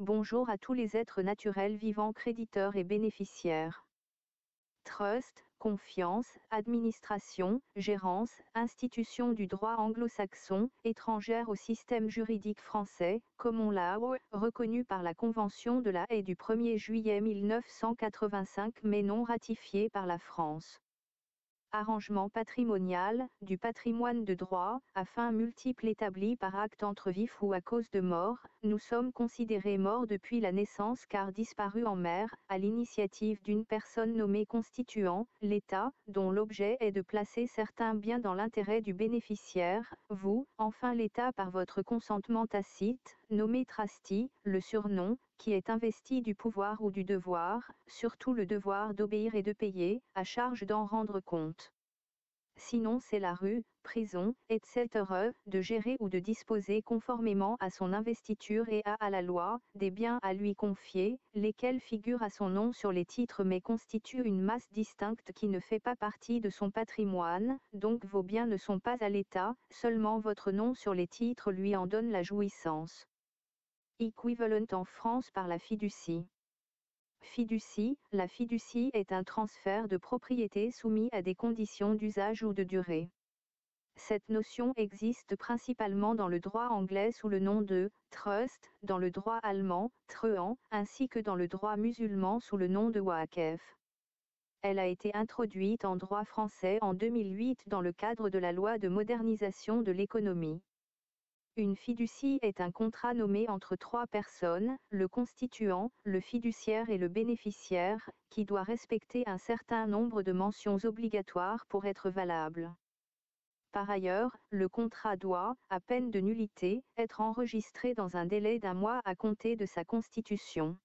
bonjour à tous les êtres naturels vivants créditeurs et bénéficiaires. Trust, confiance, administration, gérance, institution du droit anglo-saxon, étrangère au système juridique français, common law, reconnu par la Convention de la Haye du 1er juillet 1985 mais non ratifiée par la France arrangement patrimonial, du patrimoine de droit, à fin multiple établi par acte entre vifs ou à cause de mort, nous sommes considérés morts depuis la naissance car disparus en mer, à l'initiative d'une personne nommée constituant, l'État, dont l'objet est de placer certains biens dans l'intérêt du bénéficiaire, vous, enfin l'État par votre consentement tacite, nommé trustee, le surnom, qui est investi du pouvoir ou du devoir, surtout le devoir d'obéir et de payer, à charge d'en rendre compte. Sinon c'est la rue, prison, etc., de gérer ou de disposer conformément à son investiture et à, à la loi, des biens à lui confier, lesquels figurent à son nom sur les titres mais constituent une masse distincte qui ne fait pas partie de son patrimoine, donc vos biens ne sont pas à l'État, seulement votre nom sur les titres lui en donne la jouissance. Equivalent en France par la fiducie. Fiducie, la fiducie est un transfert de propriété soumis à des conditions d'usage ou de durée. Cette notion existe principalement dans le droit anglais sous le nom de trust, dans le droit allemand, treuan, ainsi que dans le droit musulman sous le nom de waqf. Elle a été introduite en droit français en 2008 dans le cadre de la loi de modernisation de l'économie. Une fiducie est un contrat nommé entre trois personnes, le constituant, le fiduciaire et le bénéficiaire, qui doit respecter un certain nombre de mentions obligatoires pour être valable. Par ailleurs, le contrat doit, à peine de nullité, être enregistré dans un délai d'un mois à compter de sa constitution.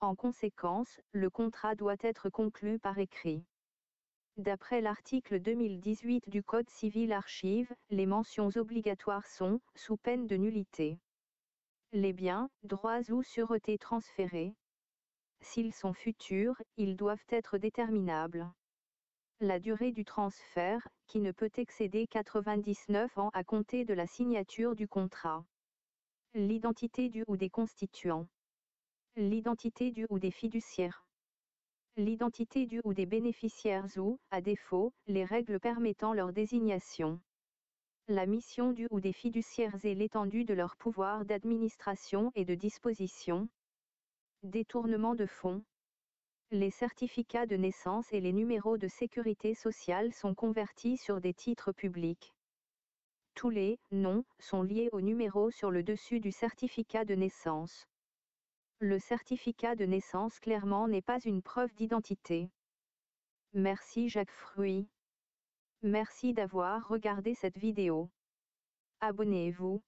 En conséquence, le contrat doit être conclu par écrit. D'après l'article 2018 du Code civil archive, les mentions obligatoires sont, sous peine de nullité. Les biens, droits ou sûretés transférés. S'ils sont futurs, ils doivent être déterminables. La durée du transfert, qui ne peut excéder 99 ans à compter de la signature du contrat. L'identité du ou des constituants. L'identité du ou des fiduciaires l'identité du ou des bénéficiaires ou, à défaut, les règles permettant leur désignation. La mission du ou des fiduciaires et l'étendue de leur pouvoir d'administration et de disposition. Détournement de fonds. Les certificats de naissance et les numéros de sécurité sociale sont convertis sur des titres publics. Tous les noms sont liés au numéro sur le dessus du certificat de naissance. Le certificat de naissance clairement n'est pas une preuve d'identité. Merci Jacques Fruit. Merci d'avoir regardé cette vidéo. Abonnez-vous.